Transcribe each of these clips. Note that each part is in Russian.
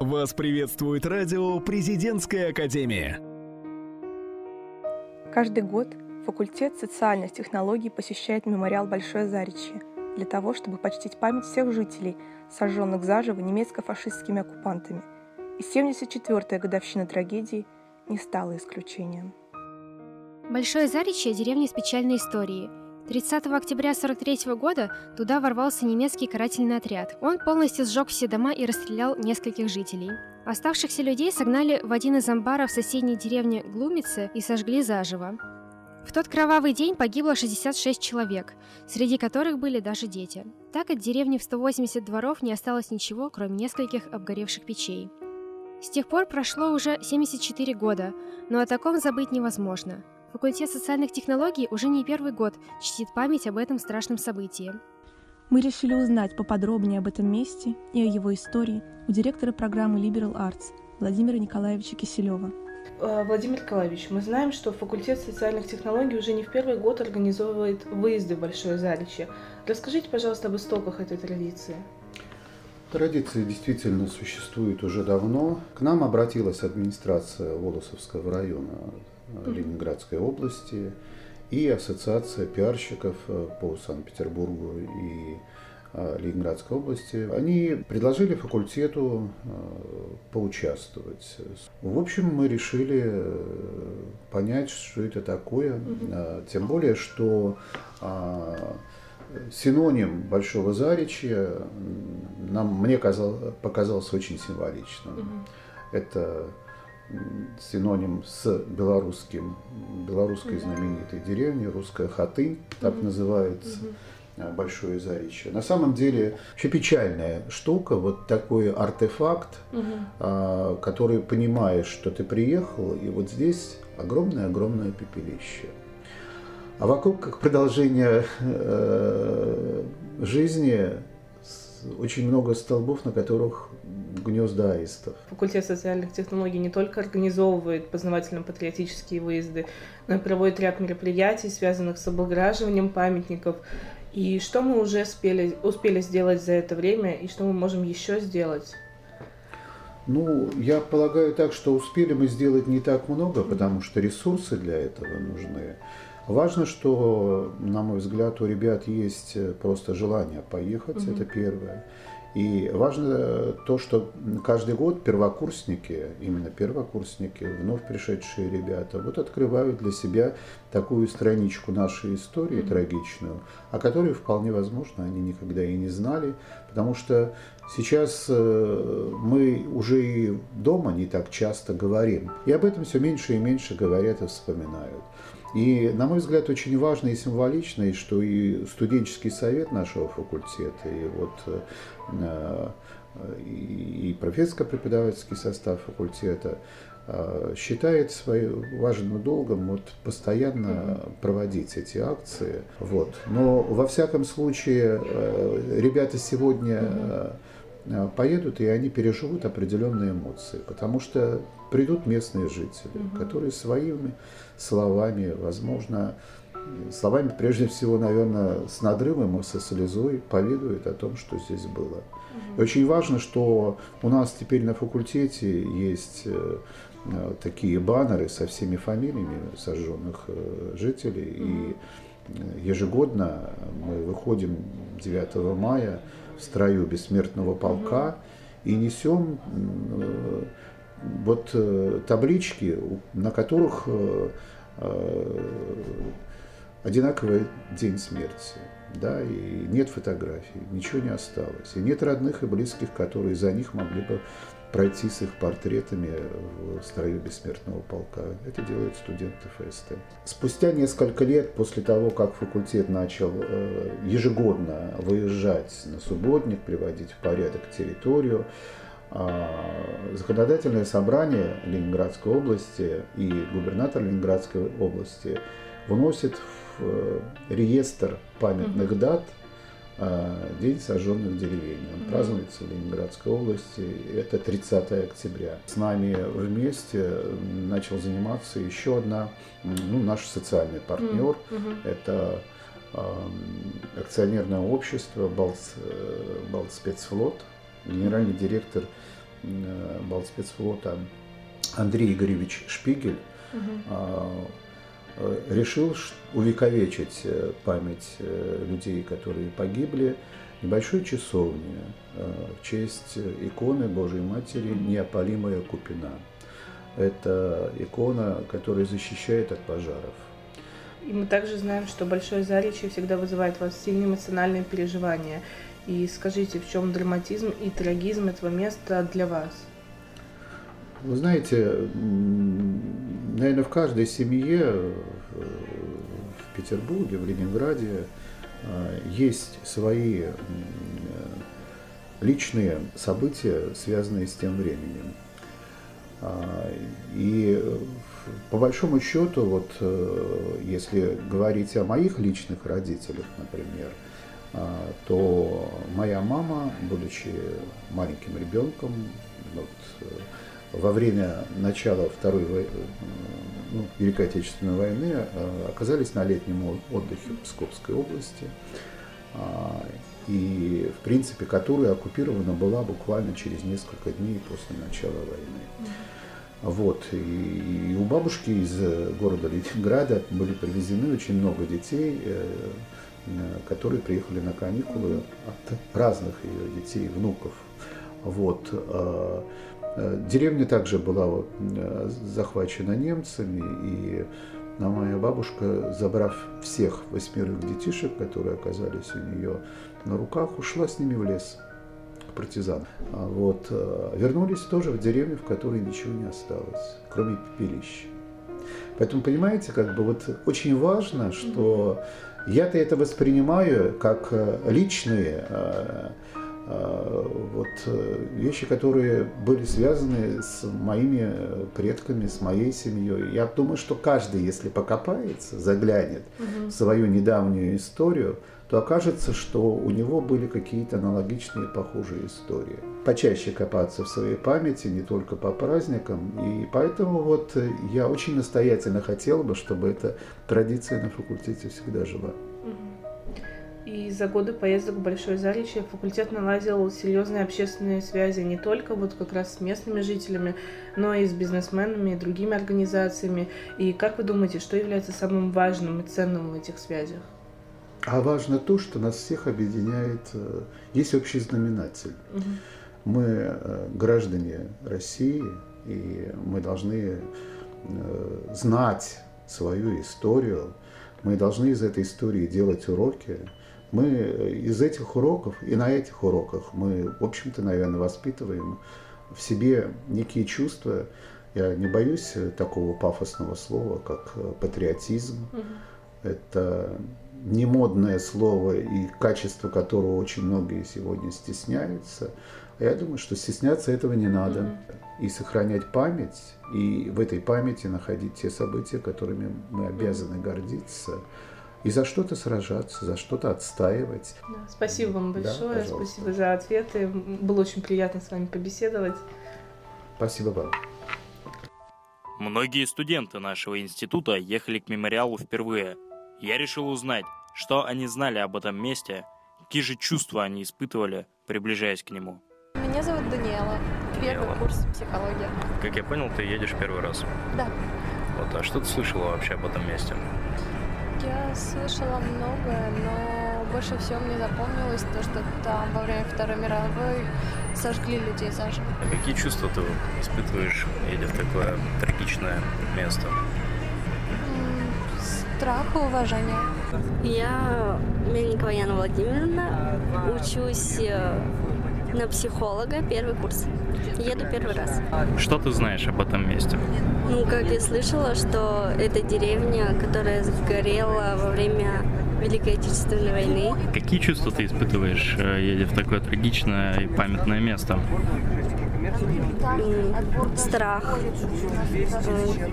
Вас приветствует радио «Президентская академия». Каждый год факультет социальных технологий посещает мемориал Большое Заречье для того, чтобы почтить память всех жителей, сожженных заживо немецко-фашистскими оккупантами. И 74-я годовщина трагедии не стала исключением. Большое Заречье – деревня с печальной историей – 30 октября 1943 года туда ворвался немецкий карательный отряд. Он полностью сжег все дома и расстрелял нескольких жителей. Оставшихся людей согнали в один из амбаров соседней деревни Глумицы и сожгли заживо. В тот кровавый день погибло 66 человек, среди которых были даже дети. Так от деревни в 180 дворов не осталось ничего, кроме нескольких обгоревших печей. С тех пор прошло уже 74 года, но о таком забыть невозможно – Факультет социальных технологий уже не первый год чтит память об этом страшном событии. Мы решили узнать поподробнее об этом месте и о его истории у директора программы Liberal Arts Владимира Николаевича Киселева. Э, Владимир Николаевич, мы знаем, что факультет социальных технологий уже не в первый год организовывает выезды в Большое Заречье. Расскажите, пожалуйста, об истоках этой традиции. Традиция действительно существует уже давно. К нам обратилась администрация Волосовского района Ленинградской области и Ассоциация пиарщиков э, по Санкт-Петербургу и э, Ленинградской области, они предложили факультету э, поучаствовать. В общем, мы решили понять, что это такое, тем более, что синоним Большого Заречья нам, мне казал, показался очень символичным. Это синоним с белорусским, белорусской знаменитой деревни, русская хатынь, так называется. Большое Заречье. На самом деле вообще печальная штука, вот такой артефакт, угу. который понимаешь, что ты приехал, и вот здесь огромное-огромное пепелище. А вокруг, как продолжение э, жизни, очень много столбов, на которых гнезда аистов. Факультет социальных технологий не только организовывает познавательно-патриотические выезды, но и проводит ряд мероприятий, связанных с облагораживанием памятников. И что мы уже успели, успели сделать за это время, и что мы можем еще сделать? Ну, я полагаю так, что успели мы сделать не так много, потому что ресурсы для этого нужны. Важно, что, на мой взгляд, у ребят есть просто желание поехать, угу. это первое. И важно то, что каждый год первокурсники, именно первокурсники, вновь пришедшие ребята, вот открывают для себя такую страничку нашей истории трагичную, о которой вполне возможно они никогда и не знали, потому что сейчас э, мы уже и дома не так часто говорим, и об этом все меньше и меньше говорят и вспоминают. И, на мой взгляд, очень важно и символично, и что и студенческий совет нашего факультета, и вот э, и профессорско-преподавательский состав факультета э, считает своим важным долгом вот, постоянно проводить эти акции. Вот. Но во всяком случае э, ребята сегодня поедут, и они переживут определенные эмоции, потому что придут местные жители, угу. которые своими словами, возможно, словами прежде всего, наверное, с надрывом и со слезой поведают о том, что здесь было. И очень важно, что у нас теперь на факультете есть э, э, такие баннеры со всеми фамилиями сожженных э, жителей. И ежегодно мы выходим 9 мая в строю бессмертного полка и несем вот э, таблички, на которых э, э, одинаковый день смерти, да, и нет фотографий, ничего не осталось, и нет родных и близких, которые за них могли бы пройти с их портретами в строю бессмертного полка. Это делают студенты ФСТ. Спустя несколько лет после того, как факультет начал ежегодно выезжать на субботник, приводить в порядок территорию, а, законодательное собрание Ленинградской области и губернатор Ленинградской области вносит в э, реестр памятных дат День сожженных деревень. Он празднуется в Ленинградской области. Это 30 октября. С нами вместе начал заниматься еще одна, ну, наш социальный партнер. Это акционерное общество Балт, э, Балтспецфлот, генеральный директор Балтспецфлота Андрей Игоревич Шпигель. Решил увековечить память людей, которые погибли, небольшой часовни в честь иконы Божьей Матери Неопалимая Купина. Это икона, которая защищает от пожаров. И мы также знаем, что Большое Заречье всегда вызывает у вас сильные эмоциональные переживания. И скажите, в чем драматизм и трагизм этого места для вас? Вы знаете, наверное, в каждой семье в Петербурге, в Ленинграде а, есть свои личные события, связанные с тем временем. А, и по большому счету, вот э, если говорить о моих личных родителях, например, а, то моя мама, будучи маленьким ребенком, вот, э, во время начала Второй э, ну, Великой Отечественной войны оказались на летнем отдыхе в Псковской области, а, и, в принципе, которая оккупирована была буквально через несколько дней после начала войны. Вот. И, и у бабушки из э, города Ленинграда были привезены очень много детей, э, э, которые приехали на каникулы от разных ее детей, внуков. Вот. А, деревня также была захвачена немцами, и моя бабушка, забрав всех восьмерых детишек, которые оказались у нее на руках, ушла с ними в лес партизан. А вот, э, вернулись тоже в деревню, в которой ничего не осталось, кроме пепелища. Поэтому, понимаете, как бы вот очень важно, что я-то это воспринимаю как э, личные э, вот вещи, которые были связаны с моими предками, с моей семьей. Я думаю, что каждый, если покопается, заглянет угу. в свою недавнюю историю, то окажется, что у него были какие-то аналогичные похожие истории. Почаще копаться в своей памяти, не только по праздникам. И поэтому вот я очень настоятельно хотел бы, чтобы эта традиция на факультете всегда жила. И за годы поездок в Большое Заречье факультет наладил серьезные общественные связи не только вот как раз с местными жителями, но и с бизнесменами и другими организациями. И как вы думаете, что является самым важным и ценным в этих связях? А важно то, что нас всех объединяет, э, есть общий знаменатель. Угу. Мы э, граждане России, и мы должны э, знать свою историю, мы должны из этой истории делать уроки. Мы из этих уроков и на этих уроках мы, в общем-то, наверное, воспитываем в себе некие чувства. Я не боюсь такого пафосного слова, как патриотизм. Угу. Это не модное слово и качество которого очень многие сегодня стесняются. А я думаю, что стесняться этого не надо. Mm-hmm. И сохранять память, и в этой памяти находить те события, которыми мы обязаны mm-hmm. гордиться. И за что-то сражаться, за что-то отстаивать. Да, спасибо вам большое, да, спасибо за ответы. Было очень приятно с вами побеседовать. Спасибо вам. Многие студенты нашего института ехали к мемориалу впервые – я решил узнать, что они знали об этом месте, какие же чувства они испытывали, приближаясь к нему. Меня зовут Даниэла. Первый Даниэла. курс психологии. Как я понял, ты едешь первый раз. Да. Вот, а что ты слышала вообще об этом месте? Я слышала многое, но больше всего мне запомнилось то, что там во время Второй мировой сожгли людей заживо. А какие чувства ты испытываешь, едя в такое трагичное место? страх и уважение. Я Мельникова Яна Владимировна, учусь э, на психолога, первый курс. Еду первый раз. Что ты знаешь об этом месте? Ну, как я слышала, что это деревня, которая сгорела во время Великой Отечественной войны. Какие чувства ты испытываешь, э, едя в такое трагичное и памятное место? страх.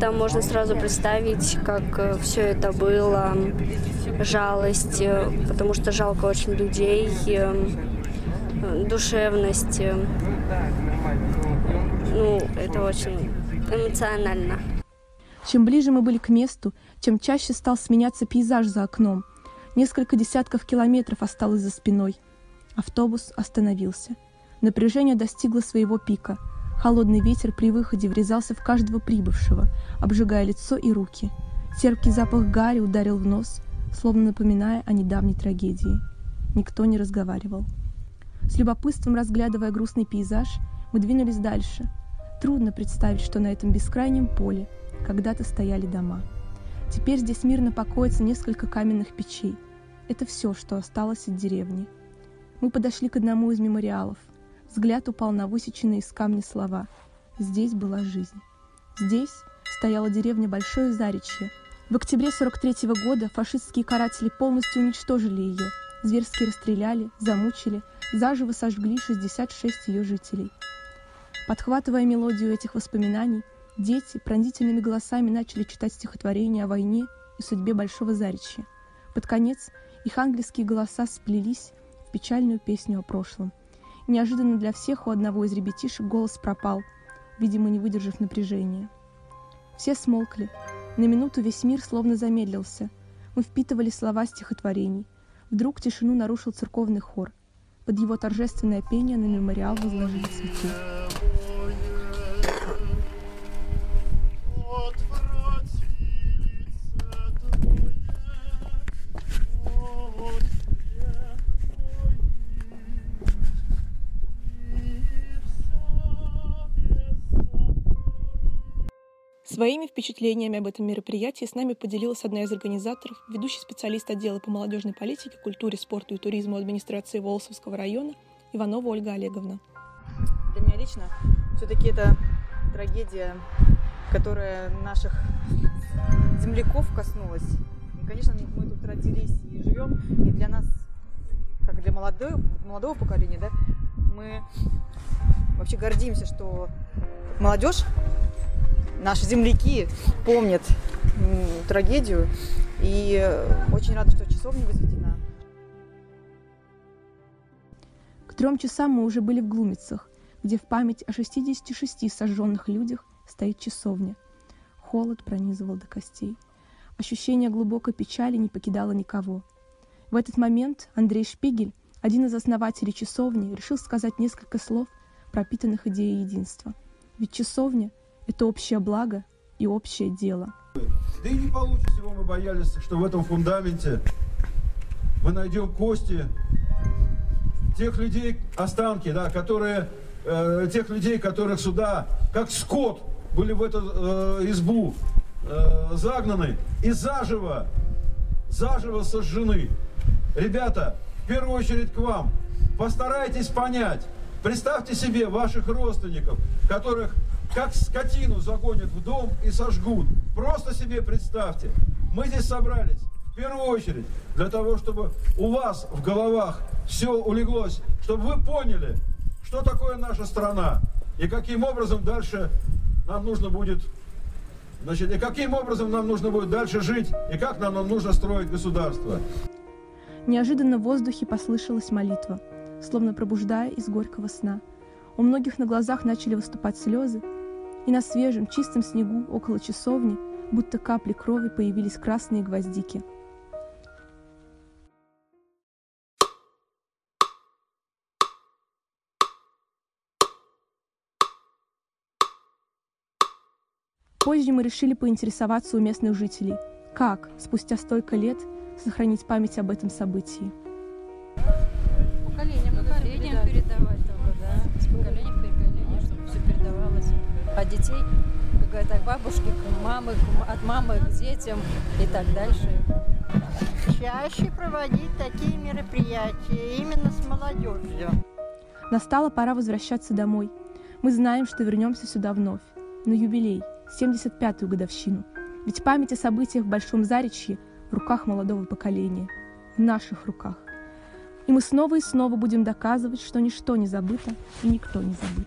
Там можно сразу представить, как э, все это было, жалость, э, потому что жалко очень людей, э, душевность. Ну, это очень эмоционально. Чем ближе мы были к месту, тем чаще стал сменяться пейзаж за окном. Несколько десятков километров осталось за спиной. Автобус остановился. Напряжение достигло своего пика. Холодный ветер при выходе врезался в каждого прибывшего, обжигая лицо и руки. Терпкий запах гари ударил в нос, словно напоминая о недавней трагедии. Никто не разговаривал. С любопытством разглядывая грустный пейзаж, мы двинулись дальше. Трудно представить, что на этом бескрайнем поле когда-то стояли дома. Теперь здесь мирно покоится несколько каменных печей. Это все, что осталось от деревни. Мы подошли к одному из мемориалов. Взгляд упал на высеченные из камня слова. Здесь была жизнь. Здесь стояла деревня Большое Заречье. В октябре 43 -го года фашистские каратели полностью уничтожили ее, зверски расстреляли, замучили, заживо сожгли 66 ее жителей. Подхватывая мелодию этих воспоминаний, дети пронзительными голосами начали читать стихотворения о войне и судьбе Большого Заречья. Под конец их английские голоса сплелись в печальную песню о прошлом. неожиданно для всех у одного из ребятишек голос пропал, видимо, не выдержав напряжения. Все смолкли. На минуту весь мир словно замедлился. Мы впитывали слова стихотворений. Вдруг тишину нарушил церковный хор. Под его торжественное пение на мемориал возложили цветы. Своими впечатлениями об этом мероприятии с нами поделилась одна из организаторов, ведущий специалист отдела по молодежной политике, культуре, спорту и туризму администрации Волосовского района Иванова Ольга Олеговна. Для меня лично все-таки это трагедия, которая наших земляков коснулась. И, конечно, мы тут родились и живем, и для нас, как для молодого, молодого поколения, да, мы вообще гордимся, что молодежь наши земляки помнят трагедию. И очень рада, что часовня возведена. К трем часам мы уже были в Глумицах, где в память о 66 сожженных людях стоит часовня. Холод пронизывал до костей. Ощущение глубокой печали не покидало никого. В этот момент Андрей Шпигель, один из основателей часовни, решил сказать несколько слов, пропитанных идеей единства. Ведь часовня это общее благо и общее дело. Да и не получится, всего мы боялись, что в этом фундаменте мы найдем кости тех людей, останки, да, которые, э, тех людей, которых сюда, как скот, были в эту э, избу э, загнаны и заживо, заживо сожжены. Ребята, в первую очередь к вам, постарайтесь понять, представьте себе ваших родственников, которых как скотину загонят в дом и сожгут. Просто себе представьте. Мы здесь собрались в первую очередь для того, чтобы у вас в головах все улеглось, чтобы вы поняли, что такое наша страна и каким образом дальше нам нужно будет Значит, и каким образом нам нужно будет дальше жить, и как нам, нам нужно строить государство. Неожиданно в воздухе послышалась молитва, словно пробуждая из горького сна. У многих на глазах начали выступать слезы, и на свежем, чистом снегу около часовни, будто капли крови, появились красные гвоздики. Позже мы решили поинтересоваться у местных жителей, как, спустя столько лет, сохранить память об этом событии. Поколением, поколением передавать от детей, как говорят, от бабушки к мамы, от мамы к детям и так дальше. Чаще проводить такие мероприятия именно с молодежью. Настала пора возвращаться домой. Мы знаем, что вернемся сюда вновь, на юбилей, 75-ю годовщину. Ведь память о событиях в Большом Заречье в руках молодого поколения, в наших руках. И мы снова и снова будем доказывать, что ничто не забыто и никто не забыт.